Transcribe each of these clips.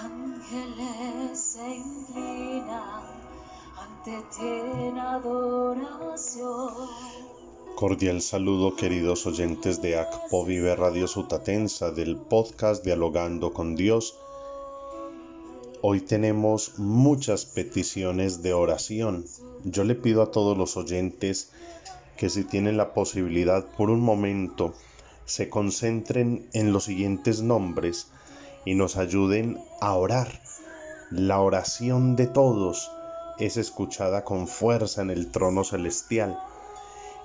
ángeles se inclinan ante ti en adoración. Cordial saludo queridos oyentes de ACPO Vive Radio Sutatensa del podcast Dialogando con Dios. Hoy tenemos muchas peticiones de oración. Yo le pido a todos los oyentes que si tienen la posibilidad por un momento se concentren en los siguientes nombres y nos ayuden a orar. La oración de todos es escuchada con fuerza en el trono celestial.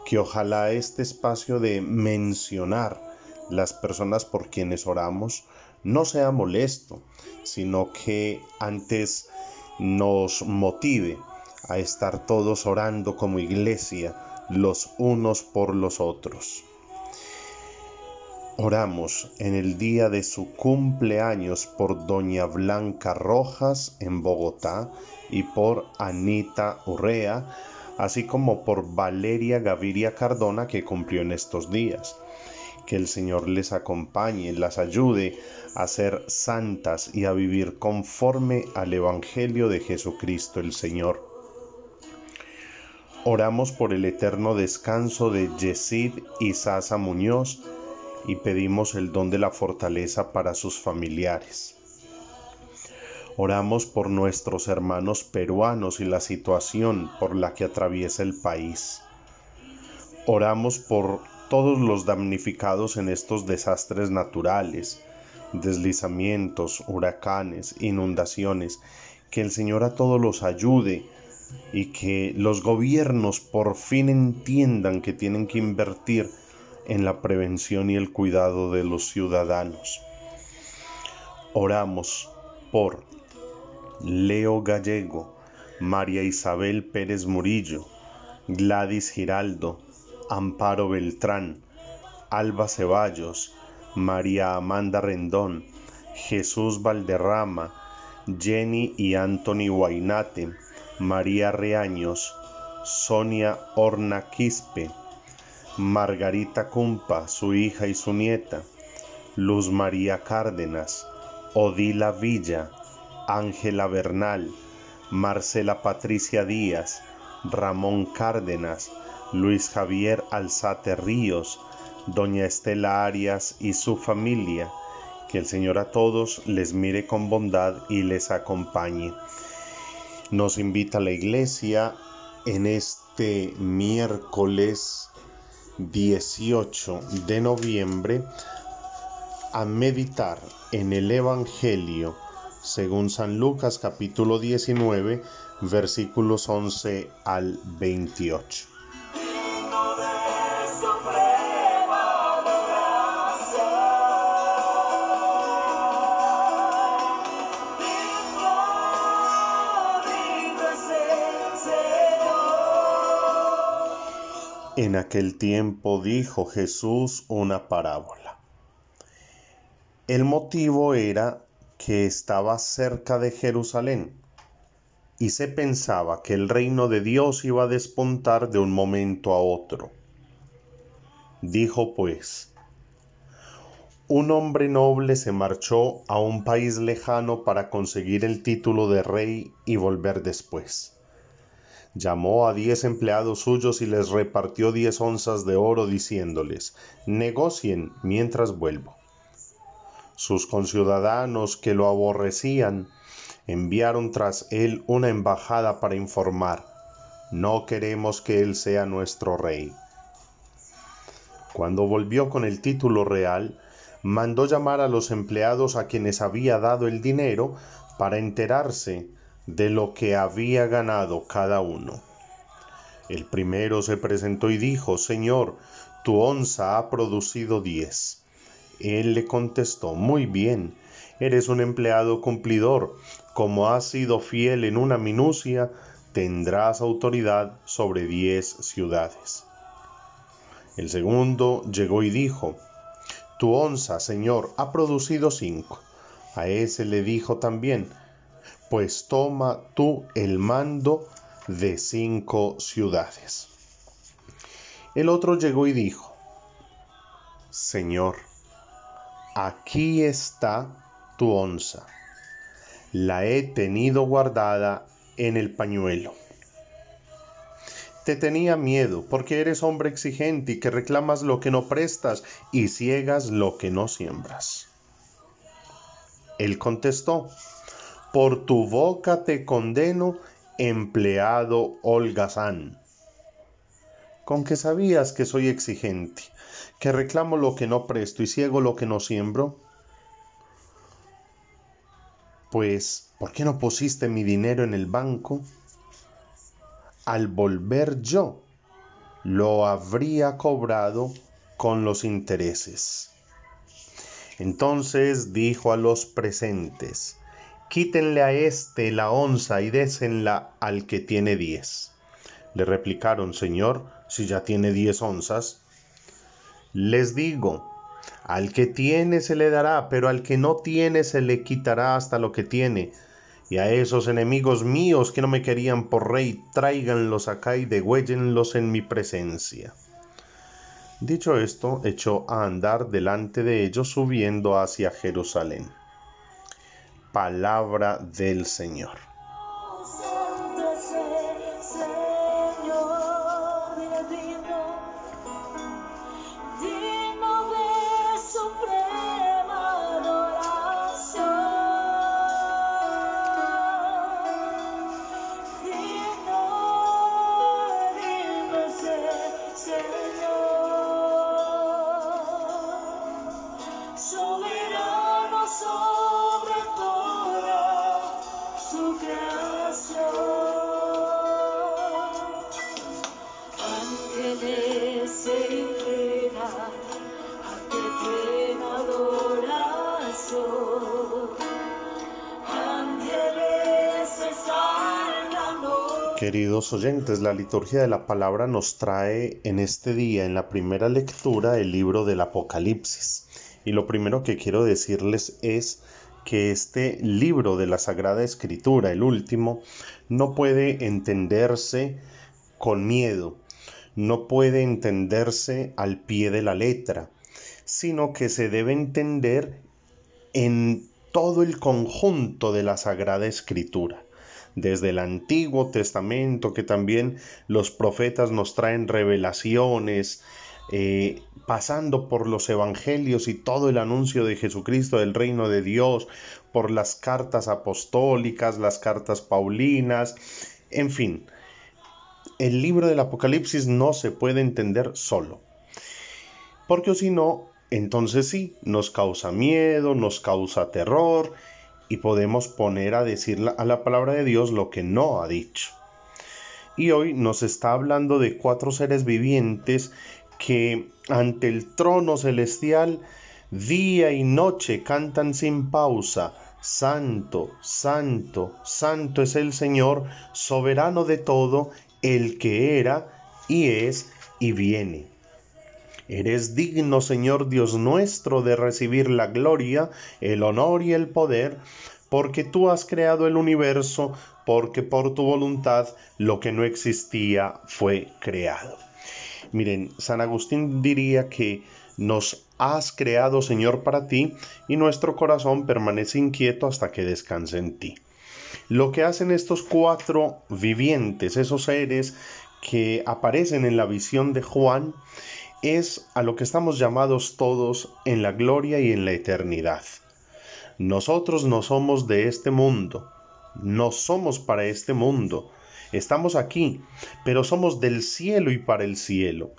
Que ojalá este espacio de mencionar las personas por quienes oramos no sea molesto, sino que antes nos motive a estar todos orando como iglesia los unos por los otros. Oramos en el día de su cumpleaños por Doña Blanca Rojas en Bogotá y por Anita Urrea, así como por Valeria Gaviria Cardona que cumplió en estos días. Que el Señor les acompañe, las ayude a ser santas y a vivir conforme al Evangelio de Jesucristo el Señor. Oramos por el eterno descanso de Yesid y Sasa Muñoz, y pedimos el don de la fortaleza para sus familiares. Oramos por nuestros hermanos peruanos y la situación por la que atraviesa el país. Oramos por todos los damnificados en estos desastres naturales, deslizamientos, huracanes, inundaciones, que el Señor a todos los ayude y que los gobiernos por fin entiendan que tienen que invertir en la prevención y el cuidado de los ciudadanos. Oramos por Leo Gallego, María Isabel Pérez Murillo, Gladys Giraldo, Amparo Beltrán, Alba Ceballos, María Amanda Rendón, Jesús Valderrama, Jenny y Anthony Guainate, María Reaños, Sonia Horna Quispe, Margarita Cumpa, su hija y su nieta, Luz María Cárdenas, Odila Villa, Ángela Bernal, Marcela Patricia Díaz, Ramón Cárdenas, Luis Javier Alzate Ríos, Doña Estela Arias y su familia. Que el Señor a todos les mire con bondad y les acompañe. Nos invita a la iglesia en este miércoles 18 de noviembre a meditar en el Evangelio según San Lucas capítulo 19 versículos 11 al 28. En aquel tiempo dijo Jesús una parábola. El motivo era que estaba cerca de Jerusalén y se pensaba que el reino de Dios iba a despuntar de un momento a otro. Dijo pues, un hombre noble se marchó a un país lejano para conseguir el título de rey y volver después llamó a diez empleados suyos y les repartió diez onzas de oro diciéndoles, negocien mientras vuelvo. Sus conciudadanos que lo aborrecían enviaron tras él una embajada para informar, no queremos que él sea nuestro rey. Cuando volvió con el título real, mandó llamar a los empleados a quienes había dado el dinero para enterarse de lo que había ganado cada uno. El primero se presentó y dijo, Señor, tu onza ha producido diez. Él le contestó, Muy bien, eres un empleado cumplidor, como has sido fiel en una minucia, tendrás autoridad sobre diez ciudades. El segundo llegó y dijo, Tu onza, Señor, ha producido cinco. A ese le dijo también, pues toma tú el mando de cinco ciudades. El otro llegó y dijo, Señor, aquí está tu onza. la he tenido guardada en el pañuelo. Te tenía miedo porque eres hombre exigente y que reclamas lo que no prestas y ciegas lo que no siembras. Él contestó, por tu boca te condeno, empleado holgazán. Con que sabías que soy exigente, que reclamo lo que no presto y ciego lo que no siembro. Pues, ¿por qué no pusiste mi dinero en el banco? al volver yo lo habría cobrado con los intereses. Entonces dijo a los presentes, quítenle a éste la onza y désenla al que tiene diez. Le replicaron, Señor, si ya tiene diez onzas. Les digo, al que tiene se le dará, pero al que no tiene se le quitará hasta lo que tiene y a esos enemigos míos que no me querían por rey, tráiganlos acá y degüéllenlos en mi presencia. Dicho esto, echó a andar delante de ellos subiendo hacia Jerusalén. Palabra del Señor. Queridos oyentes, la liturgia de la palabra nos trae en este día, en la primera lectura, el libro del Apocalipsis. Y lo primero que quiero decirles es que este libro de la Sagrada Escritura, el último, no puede entenderse con miedo, no puede entenderse al pie de la letra, sino que se debe entender en todo el conjunto de la Sagrada Escritura desde el Antiguo Testamento, que también los profetas nos traen revelaciones, eh, pasando por los evangelios y todo el anuncio de Jesucristo del reino de Dios, por las cartas apostólicas, las cartas paulinas, en fin, el libro del Apocalipsis no se puede entender solo. Porque si no, entonces sí, nos causa miedo, nos causa terror y podemos poner a decir a la palabra de Dios lo que no ha dicho. Y hoy nos está hablando de cuatro seres vivientes que ante el trono celestial día y noche cantan sin pausa, Santo, Santo, Santo es el Señor, soberano de todo, el que era y es y viene. Eres digno, Señor Dios nuestro, de recibir la gloria, el honor y el poder, porque tú has creado el universo, porque por tu voluntad lo que no existía fue creado. Miren, San Agustín diría que nos has creado, Señor, para ti, y nuestro corazón permanece inquieto hasta que descanse en ti. Lo que hacen estos cuatro vivientes, esos seres que aparecen en la visión de Juan, es a lo que estamos llamados todos en la gloria y en la eternidad. Nosotros no somos de este mundo, no somos para este mundo, estamos aquí, pero somos del cielo y para el cielo.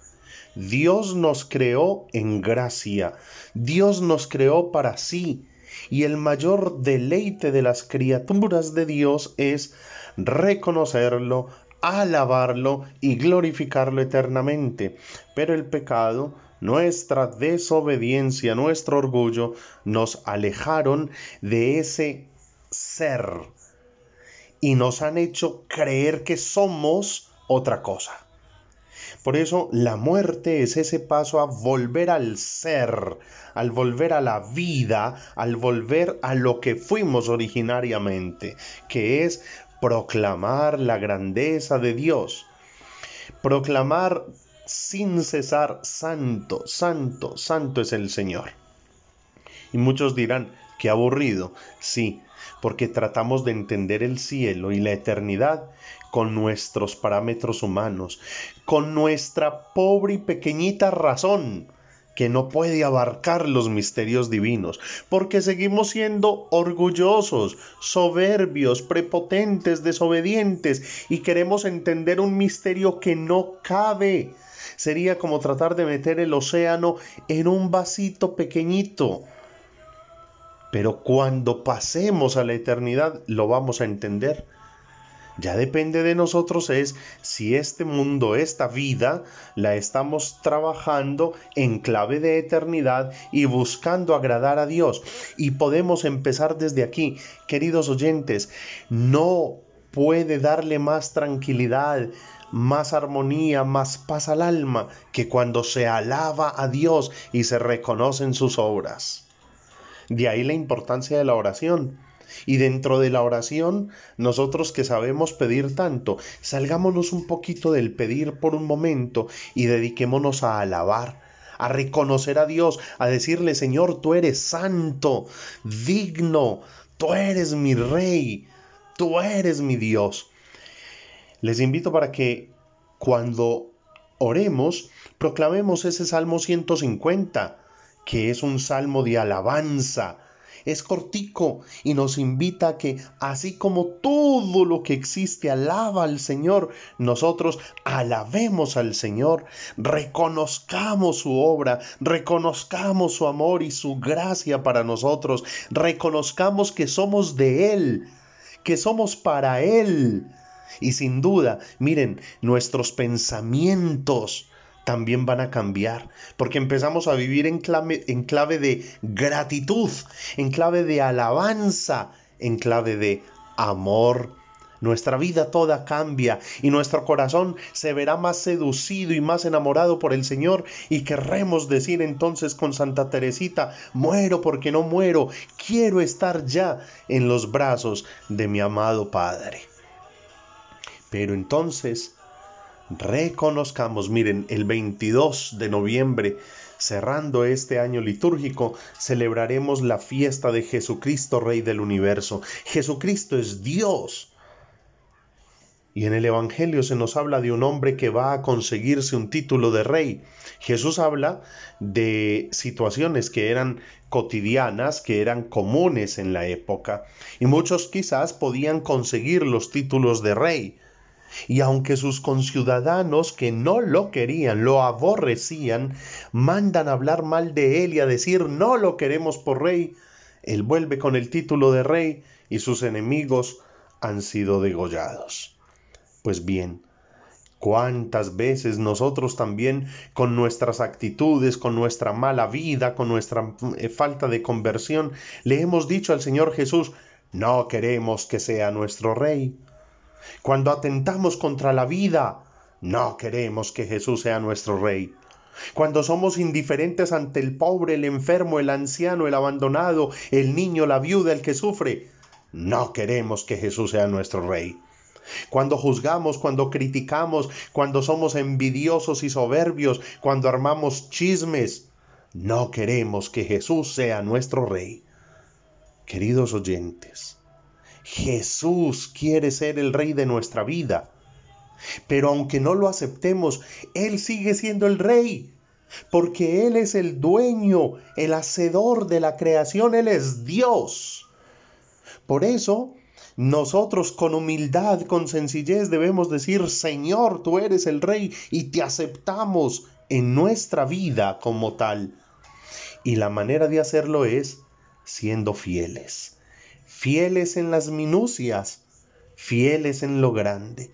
Dios nos creó en gracia, Dios nos creó para sí, y el mayor deleite de las criaturas de Dios es reconocerlo, alabarlo y glorificarlo eternamente. Pero el pecado, nuestra desobediencia, nuestro orgullo, nos alejaron de ese ser y nos han hecho creer que somos otra cosa. Por eso la muerte es ese paso a volver al ser, al volver a la vida, al volver a lo que fuimos originariamente, que es proclamar la grandeza de Dios, proclamar sin cesar, santo, santo, santo es el Señor. Y muchos dirán, Qué aburrido, sí, porque tratamos de entender el cielo y la eternidad con nuestros parámetros humanos, con nuestra pobre y pequeñita razón que no puede abarcar los misterios divinos, porque seguimos siendo orgullosos, soberbios, prepotentes, desobedientes y queremos entender un misterio que no cabe. Sería como tratar de meter el océano en un vasito pequeñito. Pero cuando pasemos a la eternidad lo vamos a entender ya depende de nosotros es si este mundo, esta vida, la estamos trabajando en clave de eternidad y buscando agradar a Dios. Y podemos empezar desde aquí. Queridos oyentes, no puede darle más tranquilidad, más armonía, más paz al alma que cuando se alaba a Dios y se reconocen sus obras. De ahí la importancia de la oración. Y dentro de la oración, nosotros que sabemos pedir tanto, salgámonos un poquito del pedir por un momento y dediquémonos a alabar, a reconocer a Dios, a decirle, Señor, tú eres santo, digno, tú eres mi rey, tú eres mi Dios. Les invito para que cuando oremos, proclamemos ese Salmo 150, que es un salmo de alabanza, es cortico y nos invita a que, así como todo lo que existe alaba al Señor, nosotros alabemos al Señor, reconozcamos su obra, reconozcamos su amor y su gracia para nosotros, reconozcamos que somos de Él, que somos para Él. Y sin duda, miren, nuestros pensamientos, también van a cambiar, porque empezamos a vivir en clave, en clave de gratitud, en clave de alabanza, en clave de amor. Nuestra vida toda cambia y nuestro corazón se verá más seducido y más enamorado por el Señor y querremos decir entonces con Santa Teresita, muero porque no muero, quiero estar ya en los brazos de mi amado Padre. Pero entonces reconozcamos, miren, el 22 de noviembre, cerrando este año litúrgico, celebraremos la fiesta de Jesucristo, Rey del universo. Jesucristo es Dios. Y en el Evangelio se nos habla de un hombre que va a conseguirse un título de rey. Jesús habla de situaciones que eran cotidianas, que eran comunes en la época, y muchos quizás podían conseguir los títulos de rey. Y aunque sus conciudadanos que no lo querían, lo aborrecían, mandan hablar mal de él y a decir no lo queremos por rey, él vuelve con el título de rey y sus enemigos han sido degollados. Pues bien, cuántas veces nosotros también con nuestras actitudes, con nuestra mala vida, con nuestra eh, falta de conversión, le hemos dicho al Señor Jesús, no queremos que sea nuestro rey. Cuando atentamos contra la vida, no queremos que Jesús sea nuestro Rey. Cuando somos indiferentes ante el pobre, el enfermo, el anciano, el abandonado, el niño, la viuda, el que sufre, no queremos que Jesús sea nuestro Rey. Cuando juzgamos, cuando criticamos, cuando somos envidiosos y soberbios, cuando armamos chismes, no queremos que Jesús sea nuestro Rey. Queridos oyentes, Jesús quiere ser el rey de nuestra vida. Pero aunque no lo aceptemos, Él sigue siendo el rey. Porque Él es el dueño, el hacedor de la creación, Él es Dios. Por eso, nosotros con humildad, con sencillez debemos decir, Señor, tú eres el rey y te aceptamos en nuestra vida como tal. Y la manera de hacerlo es siendo fieles fieles en las minucias, fieles en lo grande,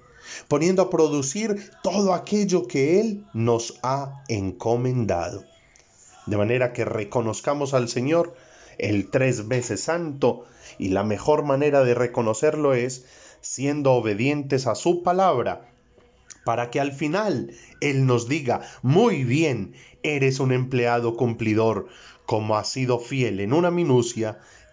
poniendo a producir todo aquello que Él nos ha encomendado. De manera que reconozcamos al Señor el tres veces santo y la mejor manera de reconocerlo es siendo obedientes a su palabra para que al final Él nos diga, muy bien, eres un empleado cumplidor, como has sido fiel en una minucia,